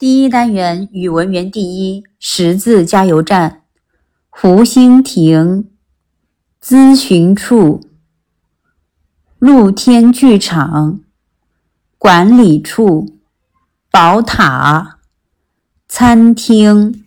第一单元语文园地一，识字加油站，湖心亭，咨询处。露天剧场，管理处，宝塔，餐厅。